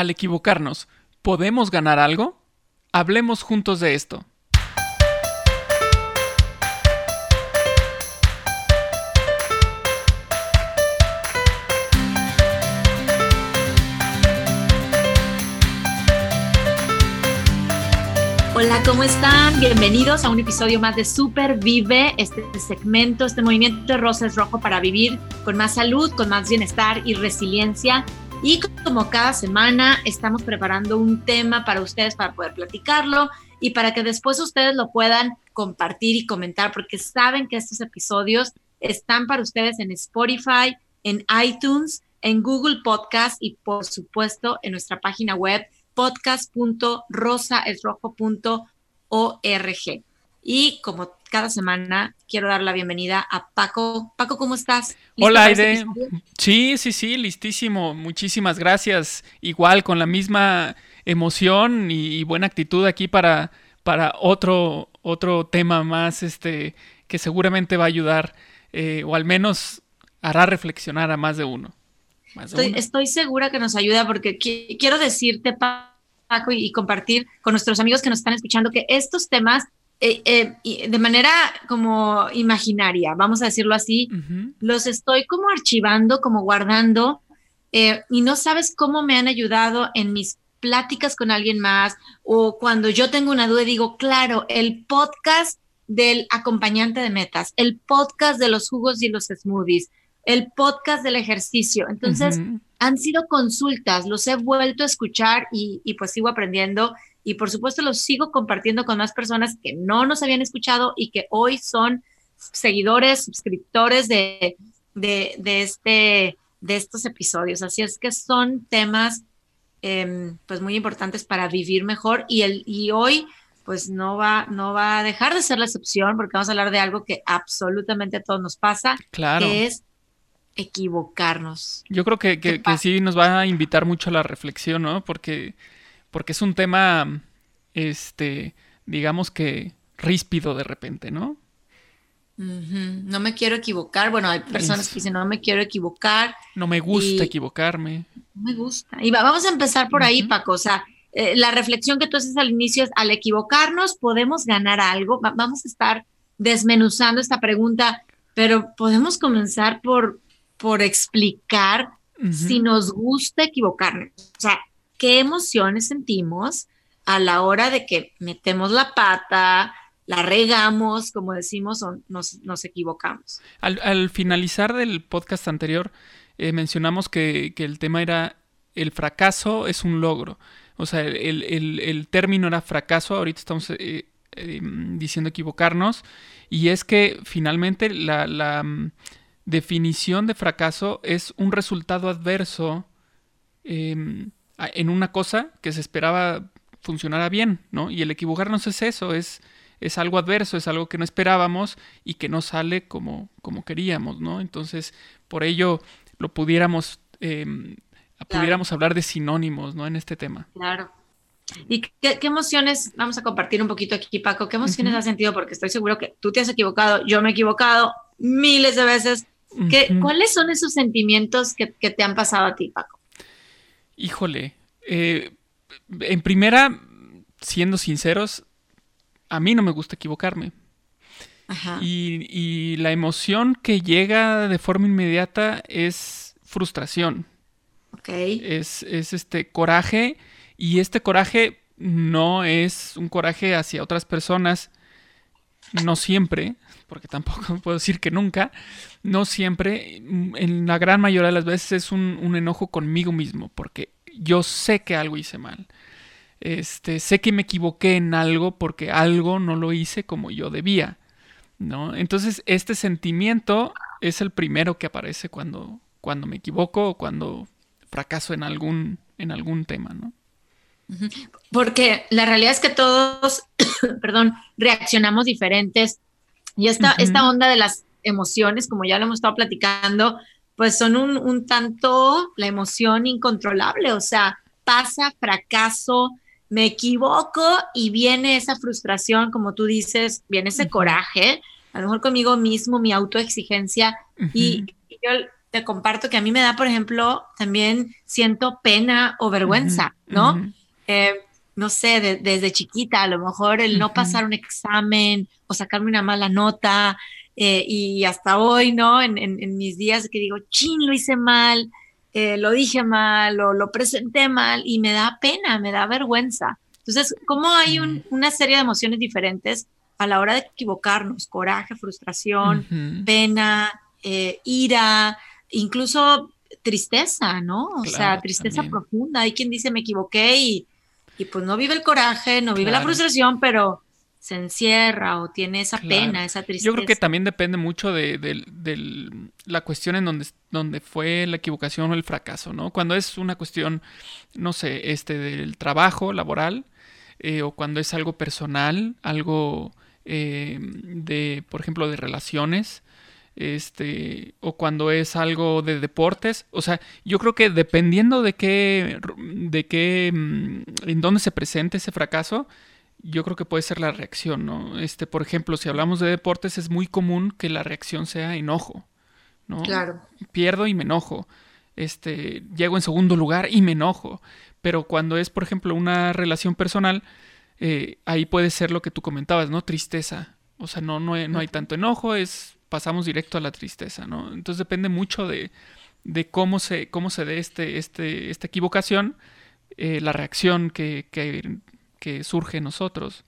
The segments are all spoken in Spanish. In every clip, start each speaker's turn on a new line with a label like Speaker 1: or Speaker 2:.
Speaker 1: Al equivocarnos, ¿podemos ganar algo? Hablemos juntos de esto.
Speaker 2: Hola, ¿cómo están? Bienvenidos a un episodio más de Super Vive, este segmento, este movimiento de Rosas Rojo para vivir con más salud, con más bienestar y resiliencia. Y como cada semana estamos preparando un tema para ustedes para poder platicarlo y para que después ustedes lo puedan compartir y comentar, porque saben que estos episodios están para ustedes en Spotify, en iTunes, en Google Podcast y por supuesto en nuestra página web podcast.rosaesrojo.org. Y como cada semana, quiero dar la bienvenida a Paco. Paco, ¿cómo estás?
Speaker 1: Hola, Aide. Sí, sí, sí, listísimo. Muchísimas gracias. Igual, con la misma emoción y, buena actitud aquí para, para otro, otro tema más este, que seguramente va a ayudar eh, o al menos hará reflexionar a más de uno.
Speaker 2: Estoy, segura que nos ayuda porque quiero decirte, Paco, y, compartir con nuestros amigos que nos están escuchando que estos temas, eh, eh, de manera como imaginaria, vamos a decirlo así, los estoy como archivando, como guardando, eh, y no sabes cómo me han ayudado en mis pláticas con alguien más o cuando yo tengo una duda digo, claro, el podcast del acompañante de metas, el podcast de los jugos y los smoothies, el podcast del ejercicio. Entonces, han sido consultas, los he vuelto a escuchar y, pues sigo aprendiendo y por supuesto los sigo compartiendo con más personas que no nos habían escuchado y que hoy son seguidores, suscriptores de, de, este, de estos episodios. Así es que son temas em, pues muy importantes para vivir mejor y, el, y hoy pues no va, no va a dejar de ser la excepción porque vamos a hablar de algo que absolutamente a todos nos pasa,
Speaker 1: claro.
Speaker 2: que es equivocarnos.
Speaker 1: Yo creo que, que, sí nos va a invitar mucho a la reflexión, ¿no? Porque, porque es un tema, este, digamos que ríspido de repente, ¿no?
Speaker 2: No me quiero equivocar. Bueno, hay personas que dicen, no me quiero equivocar.
Speaker 1: No me gusta equivocarme.
Speaker 2: No me gusta. Y vamos a empezar por ahí, Paco. O sea, eh, la reflexión que tú haces al inicio es, al equivocarnos, ¿podemos ganar algo? vamos a estar desmenuzando esta pregunta, pero podemos comenzar por, por explicar si nos gusta equivocarnos. O sea, qué emociones sentimos a la hora de que metemos la pata, la regamos, como decimos, o nos, equivocamos.
Speaker 1: Al, finalizar del podcast anterior, eh, mencionamos que, el tema era el fracaso es un logro. O sea, el, término era fracaso, ahorita estamos eh, eh, diciendo equivocarnos, y es que finalmente la, definición de fracaso es un resultado adverso em, en una cosa que se esperaba funcionara bien, ¿no? Y el equivocarnos es eso, es, es algo adverso, es algo que no esperábamos y que no sale como, como queríamos, ¿no? Entonces, por ello lo pudiéramos, em, pudiéramos hablar de sinónimos, ¿no? En este tema.
Speaker 2: Claro. ¿Y qué, emociones, vamos a compartir un poquito aquí, Paco, qué emociones has sentido? Porque estoy seguro que tú te has equivocado, yo me he equivocado miles de veces, ¿Cuáles son esos sentimientos que, te han pasado a ti, Paco?
Speaker 1: Híjole, eh, en primera, siendo sinceros, a mí no me gusta equivocarme. Y, la emoción que llega de forma inmediata es frustración. Es, es este coraje. Y este coraje no es un coraje hacia otras personas, no siempre, porque tampoco puedo decir que nunca, no siempre, en la gran mayoría de las veces es un, enojo conmigo mismo, porque yo sé que algo hice mal. Este, sé que me equivoqué en algo porque algo no lo hice como yo debía, ¿no? Entonces, este sentimiento es el primero que aparece cuando, cuando me equivoco o cuando fracaso en algún, en algún tema, ¿no?
Speaker 2: Porque la realidad es que todos, perdón, reaccionamos diferentes y esta, esta onda de las emociones, como ya lo hemos estado platicando, pues son un, un tanto la emoción incontrolable, o sea, pasa, fracaso, me equivoco y viene esa frustración, como tú dices, viene ese coraje, a lo mejor conmigo mismo, mi autoexigencia, y yo te comparto que a mí me da, por ejemplo, también siento pena o vergüenza, ¿no? Eh, no sé, desde chiquita, a lo mejor el no pasar un examen o sacarme una mala nota, eh, y hasta hoy, ¿no? En, en, mis días que digo, chin, lo hice mal, eh, lo dije mal o lo presenté mal, y me da pena, me da vergüenza. Entonces, ¿cómo hay una serie de emociones diferentes a la hora de equivocarnos? Coraje, frustración, pena, ira, incluso tristeza, ¿no? O sea, tristeza profunda. Hay quien dice me equivoqué y, y pues no vive el coraje, no vive la frustración, pero se encierra o tiene esa pena, esa tristeza.
Speaker 1: Yo creo que también depende mucho de, la cuestión en donde, donde fue la equivocación o el fracaso, ¿no? Cuando es una cuestión, no sé, este del trabajo laboral eh, o cuando es algo personal, algo eh, de, por ejemplo, de relaciones, este, o cuando es algo de deportes. O sea, yo creo que dependiendo de qué, de qué, mm, en dónde se presente ese fracaso, yo creo que puede ser la reacción, ¿no? Este, por ejemplo, si hablamos de deportes, es muy común que la reacción sea enojo, ¿no?
Speaker 2: Claro.
Speaker 1: Pierdo y me enojo. Este, llego en segundo lugar y me enojo. Pero cuando es, por ejemplo, una relación personal, eh, ahí puede ser lo que tú comentabas, ¿no? Tristeza. O sea, no, no, no hay tanto enojo, es pasamos directo a la tristeza, ¿no? Entonces depende mucho de, cómo se, cómo se dé este, este, esta equivocación, eh, la reacción que, que, surge en nosotros.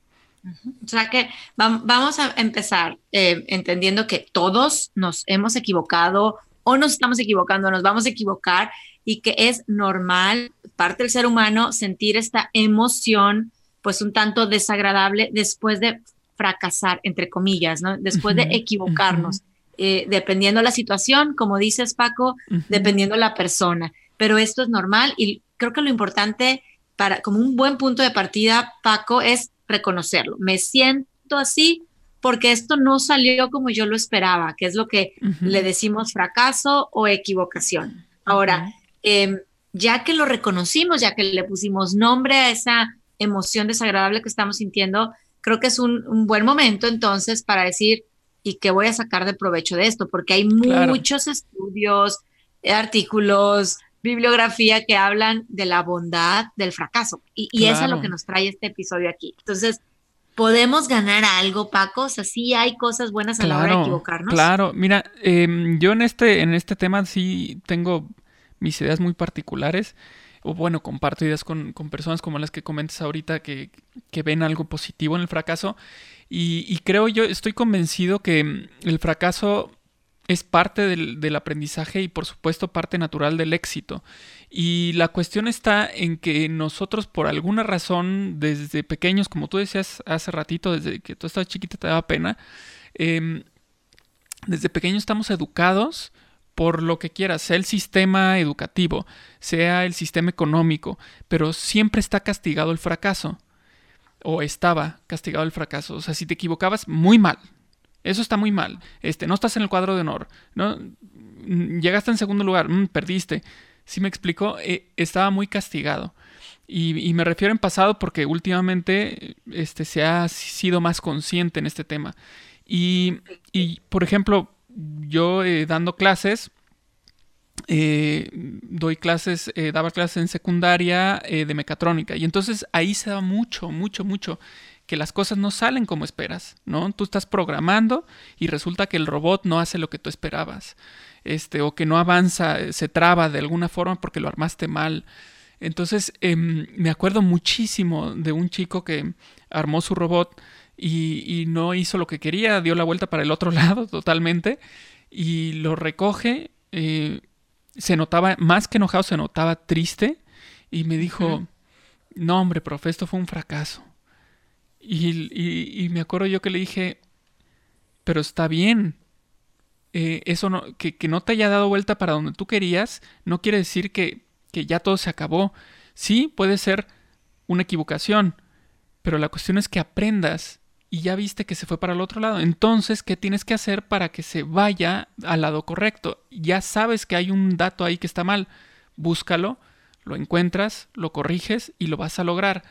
Speaker 2: O sea que vamos a empezar eh, entendiendo que todos nos hemos equivocado o nos estamos equivocando, nos vamos a equivocar y que es normal, parte del ser humano, sentir esta emoción pues un tanto desagradable después de fracasar, entre comillas, ¿no? Después de equivocarnos, eh, dependiendo la situación, como dices Paco, dependiendo la persona. Pero esto es normal y creo que lo importante para, como un buen punto de partida, Paco, es reconocerlo. Me siento así porque esto no salió como yo lo esperaba, que es lo que le decimos fracaso o equivocación. Ahora, em, ya que lo reconocimos, ya que le pusimos nombre a esa emoción desagradable que estamos sintiendo, creo que es un, buen momento entonces para decir, ¿y qué voy a sacar de provecho de esto? Porque hay muchos estudios, artículos, bibliografía que hablan de la bondad del fracaso. Y, eso es lo que nos trae este episodio aquí. Entonces, ¿podemos ganar algo, Paco? O sea, sí hay cosas buenas a la hora de equivocarnos.
Speaker 1: Claro, mira, em, yo en este, en este tema sí tengo mis ideas muy particulares o bueno, comparto ideas con, personas como las que comentas ahorita que, ven algo positivo en el fracaso. Y, creo yo, estoy convencido que mm, el fracaso es parte del, aprendizaje y por supuesto parte natural del éxito. Y la cuestión está en que nosotros por alguna razón desde pequeños, como tú decías hace ratito, desde que tú estabas chiquita te daba pena, em, desde pequeños estamos educados por lo que quieras, sea el sistema educativo, sea el sistema económico, pero siempre está castigado el fracaso. O estaba castigado el fracaso. O sea, si te equivocabas, muy mal. Eso está muy mal. Este, no estás en el cuadro de honor. ¿no? Llegaste en segundo lugar, mm, perdiste. Si me explico, eh, estaba muy castigado. Y, me refiero en pasado porque últimamente este, se ha sido más consciente en este tema. Y por ejemplo, yo eh, dando clases, eh, doy clases, eh, daba clases en secundaria de mecatrónica y entonces ahí se da mucho, mucho, mucho que las cosas no salen como esperas, ¿no? Tú estás programando y resulta que el robot no hace lo que tú esperabas, este, o que no avanza, se traba de alguna forma porque lo armaste mal. Entonces, em, me acuerdo muchísimo de un chico que armó su robot y, no hizo lo que quería, dio la vuelta para el otro lado totalmente y lo recoge. Eh, se notaba, más que enojado, se notaba triste y me dijo, no hombre, profe, esto fue un fracaso. Y, me acuerdo yo que le dije, pero está bien. Eh, eso no, que, no te haya dado vuelta para donde tú querías, no quiere decir que, que ya todo se acabó. Sí, puede ser una equivocación, pero la cuestión es que aprendas y ya viste que se fue para el otro lado. Entonces, ¿qué tienes que hacer para que se vaya al lado correcto? Ya sabes que hay un dato ahí que está mal. Búscalo, lo encuentras, lo corriges y lo vas a lograr.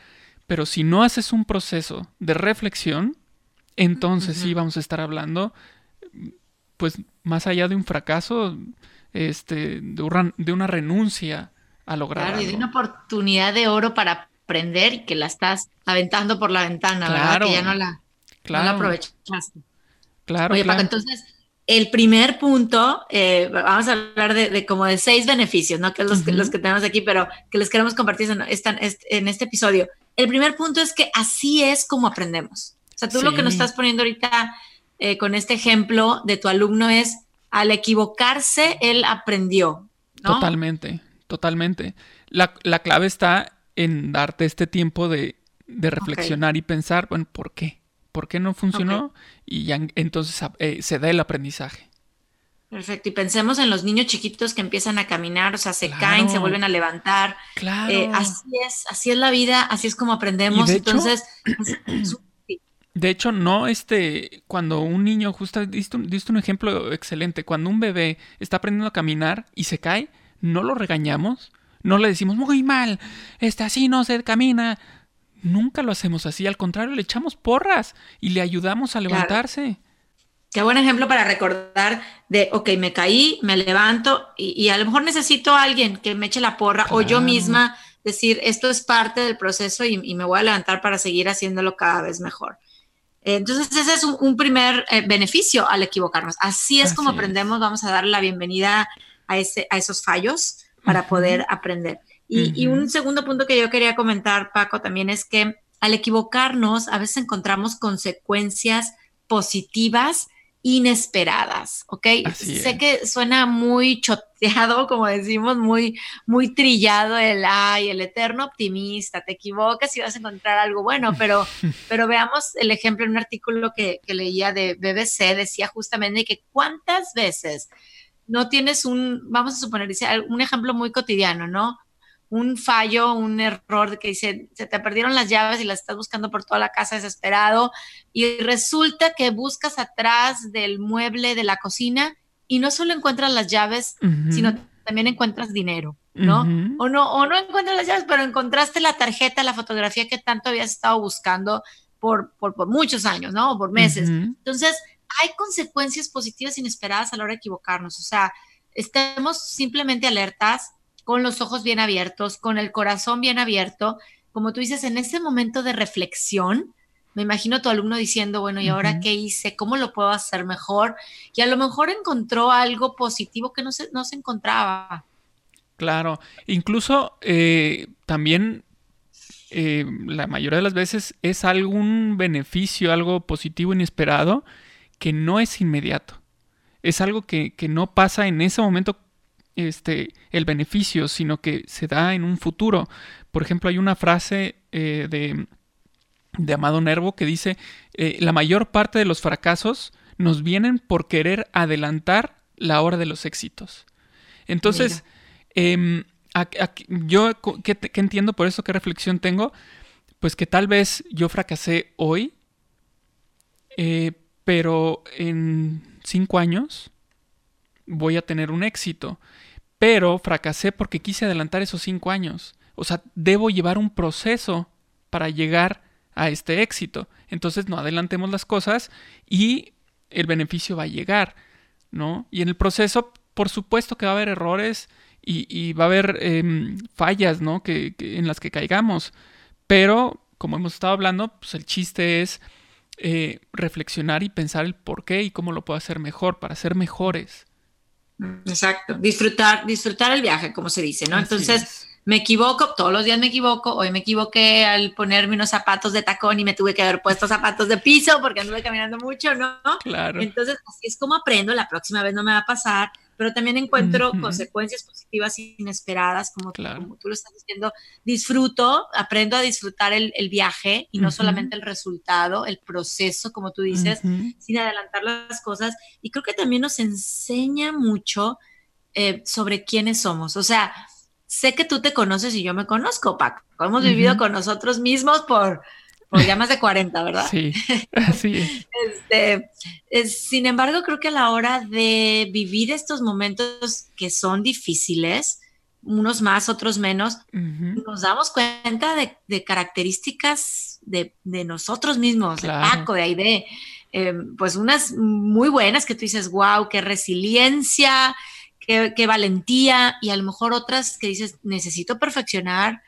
Speaker 1: Pero si no haces un proceso de reflexión, entonces sí vamos a estar hablando, pues más allá de un fracaso, este, de, una renuncia a lograr.
Speaker 2: Claro, y de una oportunidad de oro para aprender y que la estás aventando por la ventana, ¿verdad? Que ya no la, claro. aprovechaste.
Speaker 1: Claro.
Speaker 2: Oye, Paco, entonces, el primer punto, eh, vamos a hablar de, como de seis beneficios, ¿no? Que es los, los, que tenemos aquí, pero que les queremos compartir en, en este episodio. El primer punto es que así es como aprendemos. O sea, tú lo que nos estás poniendo ahorita eh, con este ejemplo de tu alumno es, al equivocarse, él aprendió.
Speaker 1: Totalmente, totalmente. La, clave está en darte este tiempo de, reflexionar y pensar, bueno, ¿por qué? ¿Por qué no funcionó? Y ya entonces eh, se da el aprendizaje.
Speaker 2: Perfecto. Y pensemos en los niños chiquitos que empiezan a caminar, o sea, se caen, se vuelven a levantar. Claro. Eh, así es, así es la vida, así es como aprendemos. Entonces,
Speaker 1: de hecho, no, este, cuando un niño, justo diste un, diste un ejemplo excelente, cuando un bebé está aprendiendo a caminar y se cae, no lo regañamos, no le decimos muy mal, este así no se camina. Nunca lo hacemos así, al contrario, le echamos porras y le ayudamos a levantarse.
Speaker 2: Qué buen ejemplo para recordar de, ok, me caí, me levanto y, a lo mejor necesito a alguien que me eche la porra o yo misma decir, esto es parte del proceso y, me voy a levantar para seguir haciéndolo cada vez mejor. Entonces, ese es un, primer eh, beneficio al equivocarnos. Así es como aprendemos, vamos a dar la bienvenida a, ese, a esos fallos para poder aprender. Y, y un segundo punto que yo quería comentar, Paco, también es que al equivocarnos, a veces encontramos consecuencias positivas inesperadas, ¿ok? sé que suena muy choteado, como decimos, muy, muy trillado el, ay, el eterno optimista, te equivocas y vas a encontrar algo bueno, pero, pero veamos el ejemplo en un artículo que, que leía de BBC, decía justamente que cuántas veces no tienes un, vamos a suponer, dice, un ejemplo muy cotidiano, ¿no? Un fallo, un error de que dice, se te perdieron las llaves y las estás buscando por toda la casa desesperado y resulta que buscas atrás del mueble de la cocina y no solo encuentras las llaves, sino también encuentras dinero, ¿no? O no o no encuentras las llaves, pero encontraste la tarjeta, la fotografía que tanto habías estado buscando por, por, muchos años, ¿no? O por meses. Entonces, hay consecuencias positivas inesperadas a la hora de equivocarnos, o sea, estemos simplemente alertas, con los ojos bien abiertos, con el corazón bien abierto, como tú dices, en ese momento de reflexión, me imagino a tu alumno diciendo, bueno, ¿y ahora qué hice? ¿Cómo lo puedo hacer mejor? Y a lo mejor encontró algo positivo que no se, no se encontraba.
Speaker 1: Claro, incluso eh, también eh, la mayoría de las veces es algún beneficio, algo positivo inesperado que no es inmediato. Es algo que, que no pasa en ese momento este, el beneficio, sino que se da en un futuro. Por ejemplo, hay una frase eh, de, de, Amado Nervo que dice, eh, la mayor parte de los fracasos nos vienen por querer adelantar la hora de los éxitos. Entonces, em, yo, ¿qué, entiendo por eso? ¿Qué reflexión tengo? Pues que tal vez yo fracasé hoy, eh, pero en cinco años voy a tener un éxito pero fracasé porque quise adelantar esos cinco años. O sea, debo llevar un proceso para llegar a este éxito. Entonces no adelantemos las cosas y el beneficio va a llegar, ¿no? Y en el proceso, por supuesto que va a haber errores y, va a haber em, fallas, ¿no? Que, en las que caigamos. Pero, como hemos estado hablando, pues el chiste es eh, reflexionar y pensar el por qué y cómo lo puedo hacer mejor para ser mejores.
Speaker 2: Exacto, disfrutar, disfrutar el viaje, como se dice, ¿no? Entonces, me equivoco, todos los días me equivoco, hoy me equivoqué al ponerme unos zapatos de tacón y me tuve que haber puesto zapatos de piso porque anduve caminando mucho, ¿no?
Speaker 1: Claro.
Speaker 2: Entonces, así es como aprendo, la próxima vez no me va a pasar, pero también encuentro consecuencias positivas inesperadas, como, como, tú lo estás diciendo. Disfruto, aprendo a disfrutar el, viaje y no solamente el resultado, el proceso, como tú dices, sin adelantar las cosas. Y creo que también nos enseña mucho eh, sobre quiénes somos. O sea, sé que tú te conoces y yo me conozco, Paco. Hemos vivido con nosotros mismos por por ya más de 40, ¿verdad?
Speaker 1: Sí, así
Speaker 2: este, sin embargo, creo que a la hora de vivir estos momentos que son difíciles, unos más, otros menos, nos damos cuenta de, características de, nosotros mismos, de Paco, de Aide, em, pues unas muy buenas que tú dices, wow, qué resiliencia, qué, valentía y a lo mejor otras que dices, necesito perfeccionar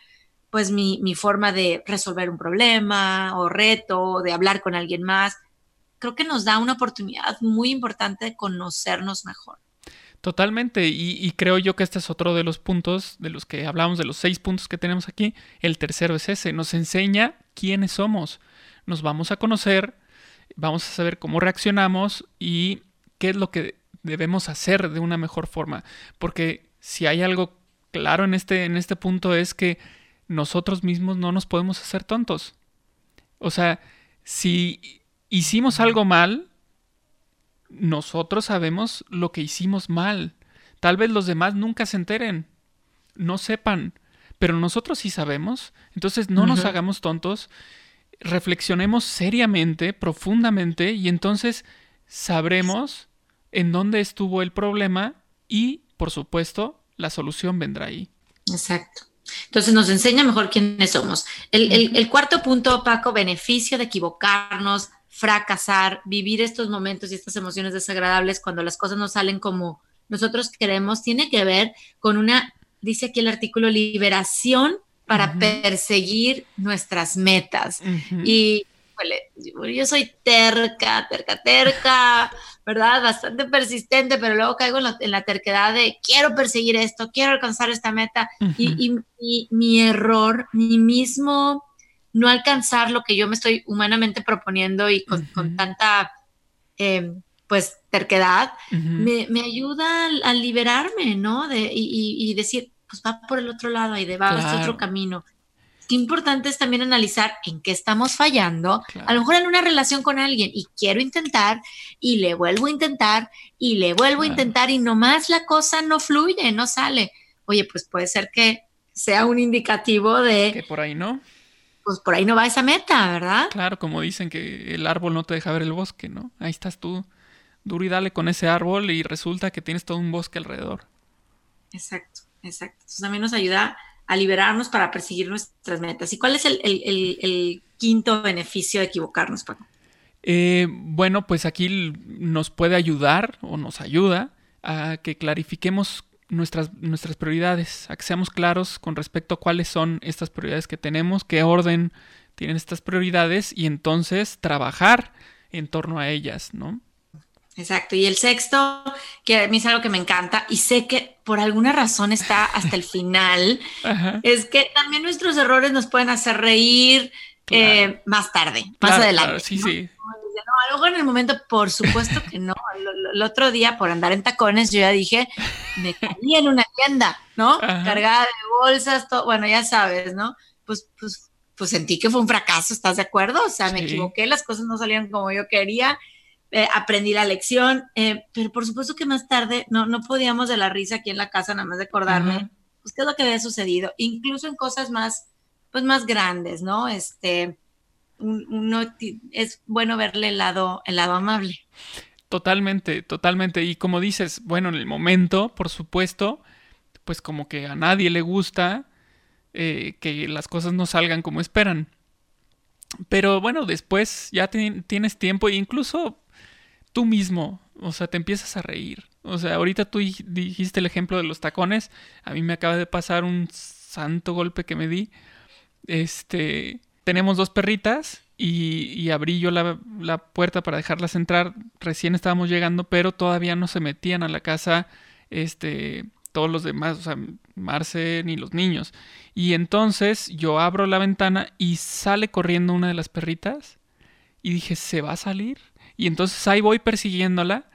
Speaker 2: pues mi, mi, forma de resolver un problema o reto, de hablar con alguien más. Creo que nos da una oportunidad muy importante de conocernos mejor.
Speaker 1: Totalmente, y, creo yo que este es otro de los puntos de los que hablamos, de los seis puntos que tenemos aquí. El tercero es ese, nos enseña quiénes somos. Nos vamos a conocer, vamos a saber cómo reaccionamos y qué es lo que debemos hacer de una mejor forma. Porque si hay algo claro en este, en este punto es que nosotros mismos no nos podemos hacer tontos. O sea, si hicimos algo mal, nosotros sabemos lo que hicimos mal. Tal vez los demás nunca se enteren, no sepan, pero nosotros sí sabemos. Entonces no nos hagamos tontos, reflexionemos seriamente, profundamente, y entonces sabremos en dónde estuvo el problema y, por supuesto, la solución vendrá ahí.
Speaker 2: Exacto. Entonces nos enseña mejor quiénes somos. El, cuarto punto, Paco, beneficio de equivocarnos, fracasar, vivir estos momentos y estas emociones desagradables cuando las cosas no salen como nosotros queremos, tiene que ver con una, dice aquí el artículo, liberación para perseguir nuestras metas. Y yo soy terca, terca, terca, ¿verdad? Bastante persistente, pero luego caigo en la, terquedad de quiero perseguir esto, quiero alcanzar esta meta. y, mi error, mi mismo no alcanzar lo que yo me estoy humanamente proponiendo y con, tanta, em, pues, terquedad, me, ayuda a, liberarme, ¿no? De, y, decir, pues va por el otro lado y de va a otro camino qué importante es también analizar en qué estamos fallando. A lo mejor en una relación con alguien y quiero intentar y le vuelvo a intentar y le vuelvo a intentar y nomás la cosa no fluye, no sale. Oye, pues puede ser que sea un indicativo de...
Speaker 1: Que por ahí no.
Speaker 2: Pues por ahí no va esa meta, ¿verdad?
Speaker 1: Claro, como dicen que el árbol no te deja ver el bosque, ¿no? Ahí estás tú, duro y dale con ese árbol y resulta que tienes todo un bosque alrededor.
Speaker 2: Exacto, exacto. Entonces también nos ayuda a liberarnos para perseguir nuestras metas. ¿Y cuál es el, quinto beneficio de equivocarnos, Paco?
Speaker 1: Eh, bueno, pues aquí nos puede ayudar o nos ayuda a que clarifiquemos nuestras, nuestras prioridades, a que seamos claros con respecto a cuáles son estas prioridades que tenemos, qué orden tienen estas prioridades y entonces trabajar en torno a ellas, ¿no?
Speaker 2: Exacto. Y el sexto, que a mí es algo que me encanta y sé que por alguna razón está hasta el final, es que también nuestros errores nos pueden hacer reír eh, más tarde, más adelante.
Speaker 1: sí, sí.
Speaker 2: No, algo en el momento, por supuesto que no. El, otro día, por andar en tacones, yo ya dije, me caí en una tienda, ¿no? Cargada de bolsas, todo, bueno, ya sabes, ¿no? Pues, pues, pues sentí que fue un fracaso, ¿estás de acuerdo? O sea, me equivoqué, las cosas no salían como yo quería eh, aprendí la lección, eh, pero por supuesto que más tarde no, no podíamos de la risa aquí en la casa, nada más de acordarme, pues qué es lo que había sucedido, incluso en cosas más, pues más grandes, ¿no? Este, uno es bueno verle el lado, el lado amable.
Speaker 1: Totalmente, totalmente. Y como dices, bueno, en el momento, por supuesto, pues como que a nadie le gusta eh, que las cosas no salgan como esperan. Pero bueno, después ya tienes tiempo e incluso tú mismo, o sea, te empiezas a reír. O sea, ahorita tú dijiste el ejemplo de los tacones, a mí me acaba de pasar un santo golpe que me di. Este, tenemos dos perritas y, abrí yo la, la, puerta para dejarlas entrar. Recién estábamos llegando, pero todavía no se metían a la casa, este, todos los demás, o sea, Marce ni los niños. Y entonces yo abro la ventana y sale corriendo una de las perritas y dije, ¿se va a salir? Y entonces ahí voy persiguiéndola.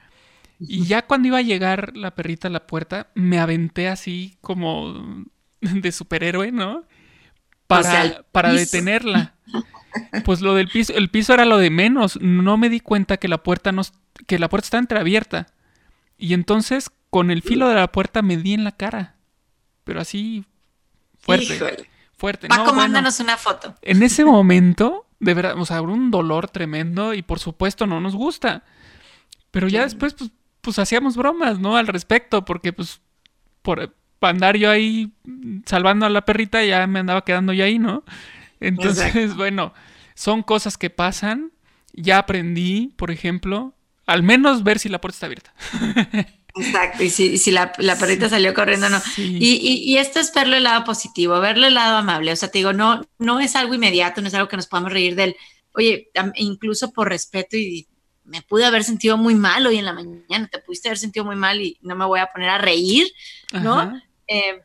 Speaker 1: Y ya cuando iba a llegar la perrita a la puerta, me aventé así como de superhéroe, ¿no? Para, para detenerla. Pues lo del piso, el piso era lo de menos. No me di cuenta que la puerta no, que la puerta está entreabierta. Y entonces, con el filo de la puerta me di en la cara. Pero así fuerte. Fuerte.
Speaker 2: Va, no, mándanos una foto.
Speaker 1: En ese momento de verdad, o sea, un dolor tremendo y por supuesto no nos gusta. Pero ya después, pues, pues hacíamos bromas, ¿no? Al respecto, porque pues por andar yo ahí salvando a la perrita ya me andaba quedando yo ahí, ¿no? Entonces, bueno, son cosas que pasan. Ya aprendí, por ejemplo, al menos ver si la puerta está abierta.
Speaker 2: Exacto, y si, la, perrita salió corriendo, no. Y, esto es verlo el lado positivo, verlo el lado amable. O sea, te digo, no, no es algo inmediato, no es algo que nos podamos reír del, oye, incluso por respeto y me pude haber sentido muy mal hoy en la mañana, te pudiste haber sentido muy mal y no me voy a poner a reír, ¿no? Eh,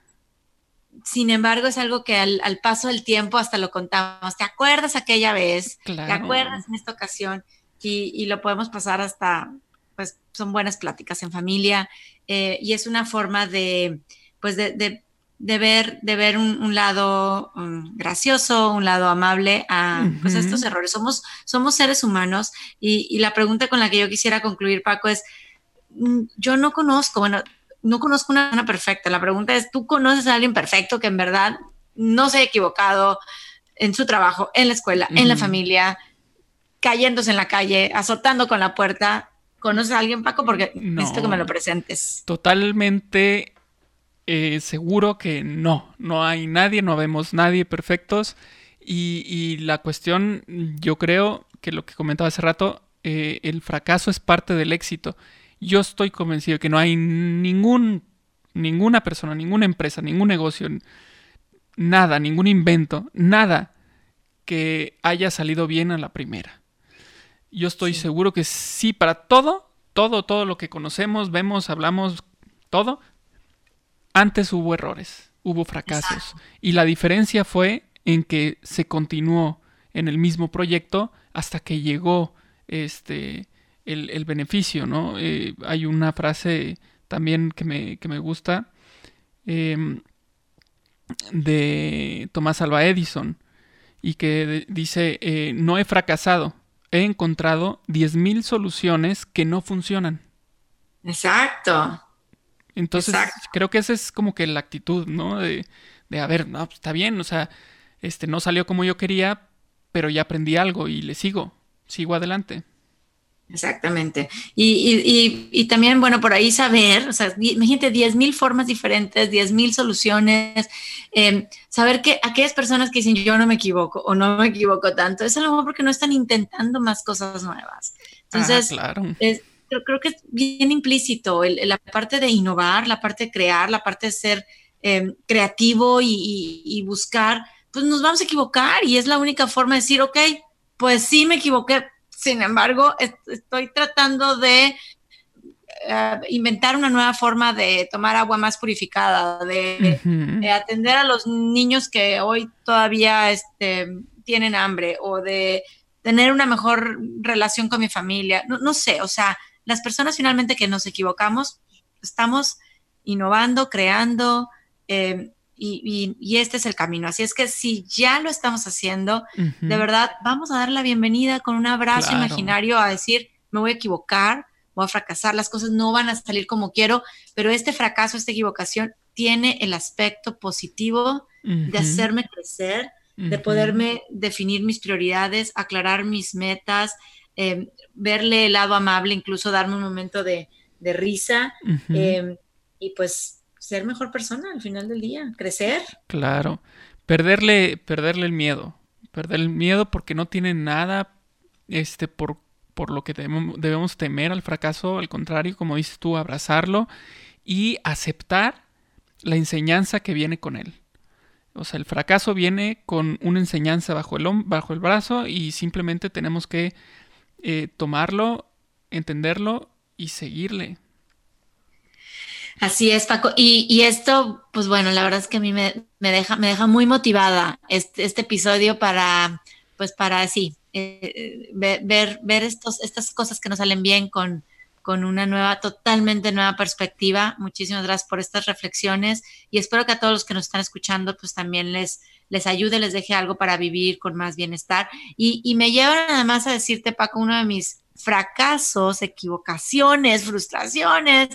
Speaker 2: sin embargo, es algo que al, paso del tiempo hasta lo contamos. ¿Te acuerdas aquella vez? ¿Te acuerdas en esta ocasión? Y, lo podemos pasar hasta, pues son buenas pláticas en familia eh, y es una forma de, pues de, ver, de ver un, lado um, gracioso, un lado amable a pues, estos errores. Somos, somos seres humanos y, y la pregunta con la que yo quisiera concluir, Paco, es, mm, yo no conozco, bueno, no conozco una persona perfecta. La pregunta es, ¿tú conoces a alguien perfecto que en verdad no se ha equivocado en su trabajo, en la escuela, en la familia, cayéndose en la calle, azotando con la puerta? ¿Conoces a alguien, Paco? Porque necesito que me lo presentes.
Speaker 1: Totalmente eh, seguro que no, no hay nadie, no vemos nadie perfectos. Y, la cuestión, yo creo que lo que comentaba hace rato, eh, el fracaso es parte del éxito. Yo estoy convencido que no hay ningún, ninguna persona, ninguna empresa, ningún negocio, nada, ningún invento, nada que haya salido bien a la primera. Yo estoy seguro que sí, para todo, todo, todo lo que conocemos, vemos, hablamos, todo, antes hubo errores, hubo fracasos. Y la diferencia fue en que se continuó en el mismo proyecto hasta que llegó este el, beneficio, ¿no? Eh, hay una frase también que me, que me gusta em, de Tomás Alba Edison y que dice, eh, no he fracasado, he encontrado 10.000 soluciones que no funcionan.
Speaker 2: Exacto.
Speaker 1: Entonces, creo que esa es como que la actitud, ¿no? De, de a ver, no, pues, está bien, o sea, este no salió como yo quería, pero ya aprendí algo y le sigo, sigo adelante.
Speaker 2: Exactamente. Y, también, bueno, por ahí saber, o sea, imagínate 10 mil formas diferentes, 10 mil soluciones, em, saber que aquellas personas que dicen yo no me equivoco o no me equivoco tanto, es a lo mejor porque no están intentando más cosas nuevas. Entonces, claro. creo, que es bien implícito la parte de innovar, la parte de crear, la parte de ser em, creativo y, y buscar, pues nos vamos a equivocar y es la única forma de decir, ok, pues sí me equivoqué, sin embargo, estoy tratando de eh, inventar una nueva forma de tomar agua más purificada, de, atender a los niños que hoy todavía este, tienen hambre o de tener una mejor relación con mi familia. No, sé, o sea, las personas finalmente que nos equivocamos, estamos innovando, creando, eh, y, este es el camino. Así es que si ya lo estamos haciendo, de verdad, vamos a dar la bienvenida con un abrazo imaginario a decir, me voy a equivocar, voy a fracasar, las cosas no van a salir como quiero, pero este fracaso, esta equivocación tiene el aspecto positivo de hacerme crecer, de poderme definir mis prioridades, aclarar mis metas, em, verle el lado amable, incluso darme un momento de, risa. Em, y pues ser mejor persona al final del día, crecer.
Speaker 1: Claro, perderle, perderle el miedo, perder el miedo porque no tiene nada este, por, por lo que debemos, temer al fracaso, al contrario, como dices tú, abrazarlo y aceptar la enseñanza que viene con él. O sea, el fracaso viene con una enseñanza bajo el, bajo el brazo y simplemente tenemos que eh, tomarlo, entenderlo y seguirle.
Speaker 2: Así es, Paco. Y, esto, pues bueno, la verdad es que a mí me, deja, me deja muy motivada este, este episodio para, pues para así, eh, ver, ver estos, estas cosas que nos salen bien con, con una nueva, totalmente nueva perspectiva. Muchísimas gracias por estas reflexiones y espero que a todos los que nos están escuchando, pues también les, les ayude, les deje algo para vivir con más bienestar. Y, y me lleva nada más a decirte, Paco, uno de mis fracasos, equivocaciones, frustraciones,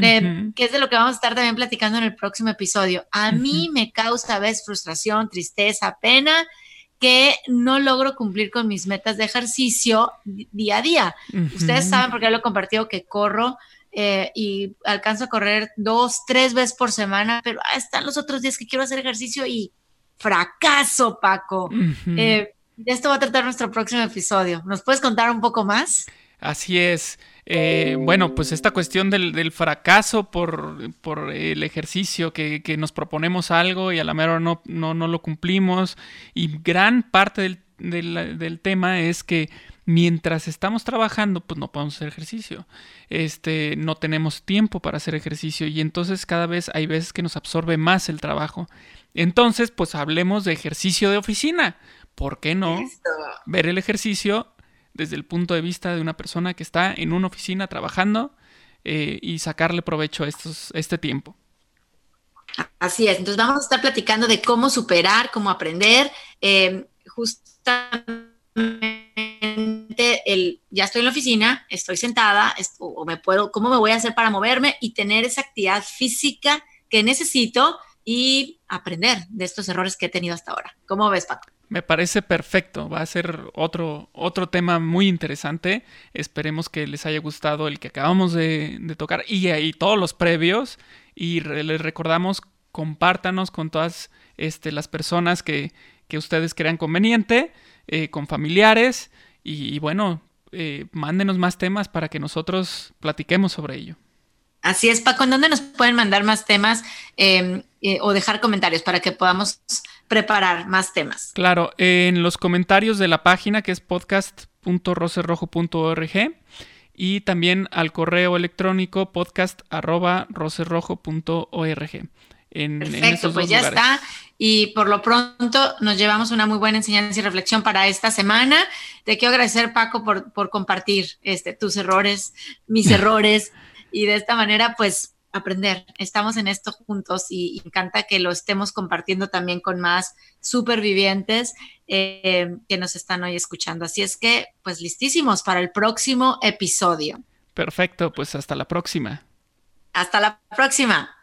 Speaker 2: que es de lo que vamos a estar también platicando en el próximo episodio. A mí me causa a veces frustración, tristeza, pena que no logro cumplir con mis metas de ejercicio día a día. Ustedes saben, porque lo he compartido, que corro eh, y alcanzo a correr dos, tres veces por semana, pero están los otros días que quiero hacer ejercicio y fracaso, Paco. De esto va a tratar nuestro próximo episodio. ¿Nos puedes contar un poco más?
Speaker 1: Así es. eh, bueno, pues esta cuestión del, fracaso por, el ejercicio, que, nos proponemos algo y a la mera no, no, lo cumplimos. Y gran parte del, del, tema es que mientras estamos trabajando, pues no podemos hacer ejercicio. Este, no tenemos tiempo para hacer ejercicio y entonces cada vez hay veces que nos absorbe más el trabajo. Entonces, pues hablemos de ejercicio de oficina. ¿Por qué no ver el ejercicio desde el punto de vista de una persona que está en una oficina trabajando eh, y sacarle provecho a estos, este tiempo.
Speaker 2: Así es, entonces vamos a estar platicando de cómo superar, cómo aprender, eh, justamente el, ya estoy en la oficina, estoy sentada, o me puedo, cómo me voy a hacer para moverme y tener esa actividad física que necesito y aprender de estos errores que he tenido hasta ahora. ¿Cómo ves, Paco?
Speaker 1: Me parece perfecto, va a ser otro, otro tema muy interesante. Esperemos que les haya gustado el que acabamos de, tocar y, y, todos los previos. Y les recordamos, compártanos con todas este, las personas que, ustedes crean conveniente, eh, con familiares. Y, bueno, eh, mándenos más temas para que nosotros platiquemos sobre ello.
Speaker 2: Así es, Paco, ¿en dónde nos pueden mandar más temas em, eh, o dejar comentarios para que podamos preparar más temas?
Speaker 1: Claro, en los comentarios de la página que es podcast.rocerrojo.org y también al correo electrónico podcast.rocerrojo.org.
Speaker 2: En, Perfecto, pues ya está. Y por lo pronto nos llevamos una muy buena enseñanza y reflexión para esta semana. Te quiero agradecer, Paco, por, por compartir este, tus errores, mis errores y de esta manera pues aprender. Estamos en esto juntos y, encanta que lo estemos compartiendo también con más supervivientes eh, que nos están hoy escuchando. Así es que pues listísimos para el próximo episodio.
Speaker 1: Perfecto, pues hasta la próxima.
Speaker 2: Hasta la próxima.